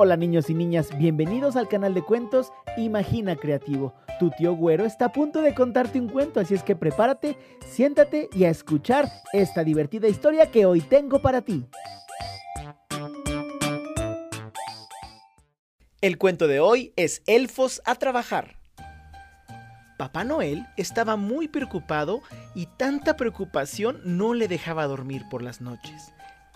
Hola niños y niñas, bienvenidos al canal de cuentos Imagina Creativo. Tu tío Güero está a punto de contarte un cuento, así es que prepárate, siéntate y a escuchar esta divertida historia que hoy tengo para ti. El cuento de hoy es Elfos a trabajar. Papá Noel estaba muy preocupado y tanta preocupación no le dejaba dormir por las noches.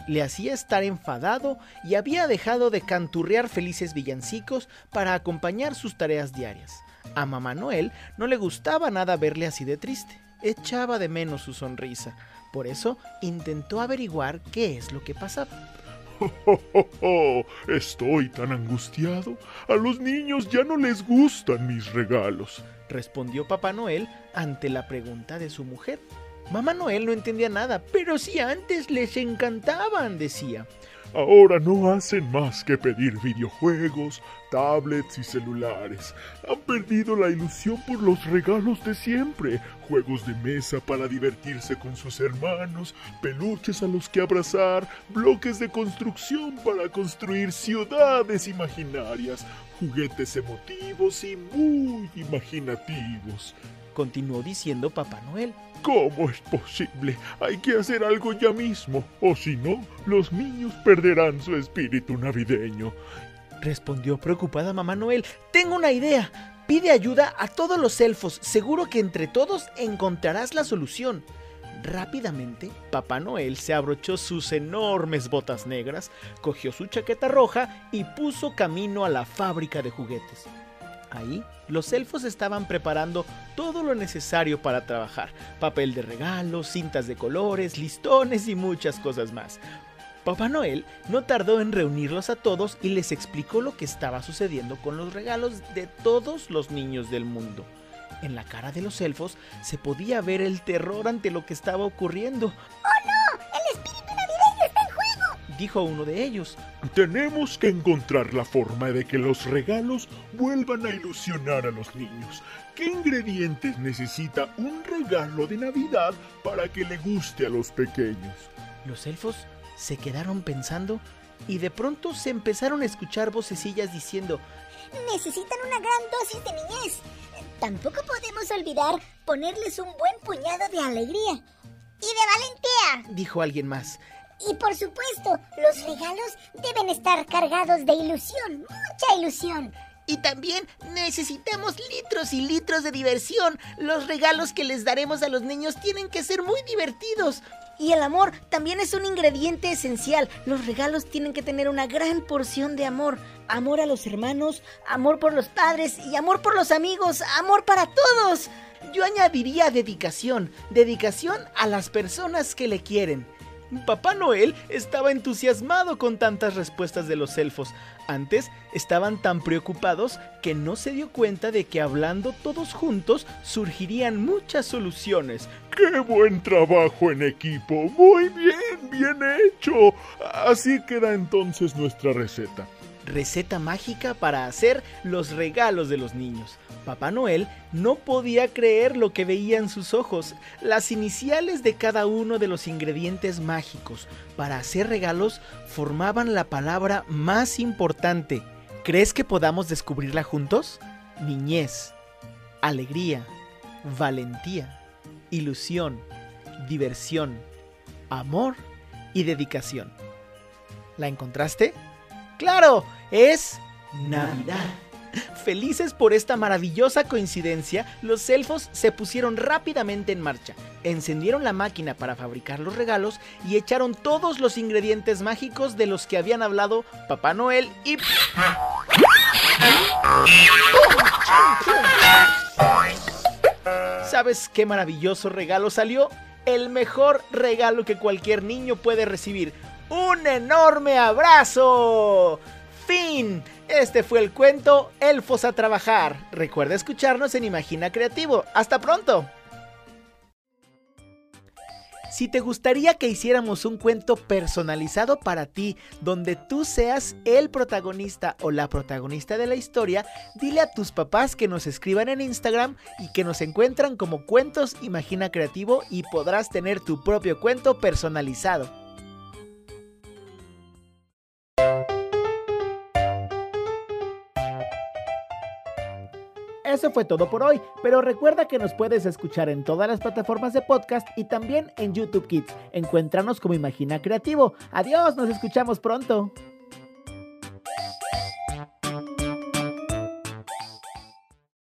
Le hacía estar enfadado y había dejado de canturrear felices villancicos para acompañar sus tareas diarias. A Mamá Noel no le gustaba nada verle así de triste. Echaba de menos su sonrisa. Por eso intentó averiguar qué es lo que pasaba. Estoy tan angustiado. A los niños ya no les gustan mis regalos. Respondió Papá Noel ante la pregunta de su mujer. Mamá Noel no entendía nada, pero si antes les encantaban, decía. Ahora no hacen más que pedir videojuegos, tablets y celulares. Han perdido la ilusión por los regalos de siempre. Juegos de mesa para divertirse con sus hermanos, peluches a los que abrazar, bloques de construcción para construir ciudades imaginarias, juguetes emotivos y muy imaginativos. Continuó diciendo Papá Noel. ¿Cómo es posible? Hay que hacer algo ya mismo, o si no, los niños perderán su espíritu navideño. Respondió preocupada Mamá Noel. Tengo una idea. Pide ayuda a todos los elfos. Seguro que entre todos encontrarás la solución. Rápidamente, Papá Noel se abrochó sus enormes botas negras, cogió su chaqueta roja y puso camino a la fábrica de juguetes. Ahí, los elfos estaban preparando todo lo necesario para trabajar. Papel de regalo, cintas de colores, listones y muchas cosas más. Papá Noel no tardó en reunirlos a todos y les explicó lo que estaba sucediendo con los regalos de todos los niños del mundo. En la cara de los elfos se podía ver el terror ante lo que estaba ocurriendo. ¡Oh no! ¡El espíritu navideño está en juego! Dijo uno de ellos. Tenemos que encontrar la forma de que los regalos vuelvan a ilusionar a los niños. ¿Qué ingredientes necesita un regalo de Navidad para que le guste a los pequeños? Los elfos se quedaron pensando y de pronto se empezaron a escuchar vocecillas diciendo Necesitan una gran dosis de niñez. Tampoco podemos olvidar ponerles un buen puñado de alegría. Y de valentía. Dijo alguien más. Y por supuesto, los regalos deben estar cargados de ilusión, mucha ilusión. Y también necesitamos litros y litros de diversión. Los regalos que les daremos a los niños tienen que ser muy divertidos. Y el amor también es un ingrediente esencial. Los regalos tienen que tener una gran porción de amor. Amor a los hermanos, amor por los padres y amor por los amigos, amor para todos. Yo añadiría dedicación, dedicación a las personas que le quieren. Papá Noel estaba entusiasmado con tantas respuestas de los elfos. Antes estaban tan preocupados que no se dio cuenta de que hablando todos juntos surgirían muchas soluciones. ¡Qué buen trabajo en equipo! Muy bien, bien hecho. Así queda entonces nuestra receta receta mágica para hacer los regalos de los niños. Papá Noel no podía creer lo que veía en sus ojos, las iniciales de cada uno de los ingredientes mágicos para hacer regalos formaban la palabra más importante. ¿Crees que podamos descubrirla juntos? Niñez, alegría, valentía, ilusión, diversión, amor y dedicación. ¿La encontraste? Claro, es Navidad. Felices por esta maravillosa coincidencia, los elfos se pusieron rápidamente en marcha, encendieron la máquina para fabricar los regalos y echaron todos los ingredientes mágicos de los que habían hablado Papá Noel y... ¿Sabes qué maravilloso regalo salió? El mejor regalo que cualquier niño puede recibir un enorme abrazo. Fin. Este fue el cuento Elfos a Trabajar. Recuerda escucharnos en Imagina Creativo. Hasta pronto. Si te gustaría que hiciéramos un cuento personalizado para ti, donde tú seas el protagonista o la protagonista de la historia, dile a tus papás que nos escriban en Instagram y que nos encuentran como Cuentos Imagina Creativo y podrás tener tu propio cuento personalizado. Eso fue todo por hoy, pero recuerda que nos puedes escuchar en todas las plataformas de podcast y también en YouTube Kids. Encuéntranos como Imagina Creativo. Adiós, nos escuchamos pronto.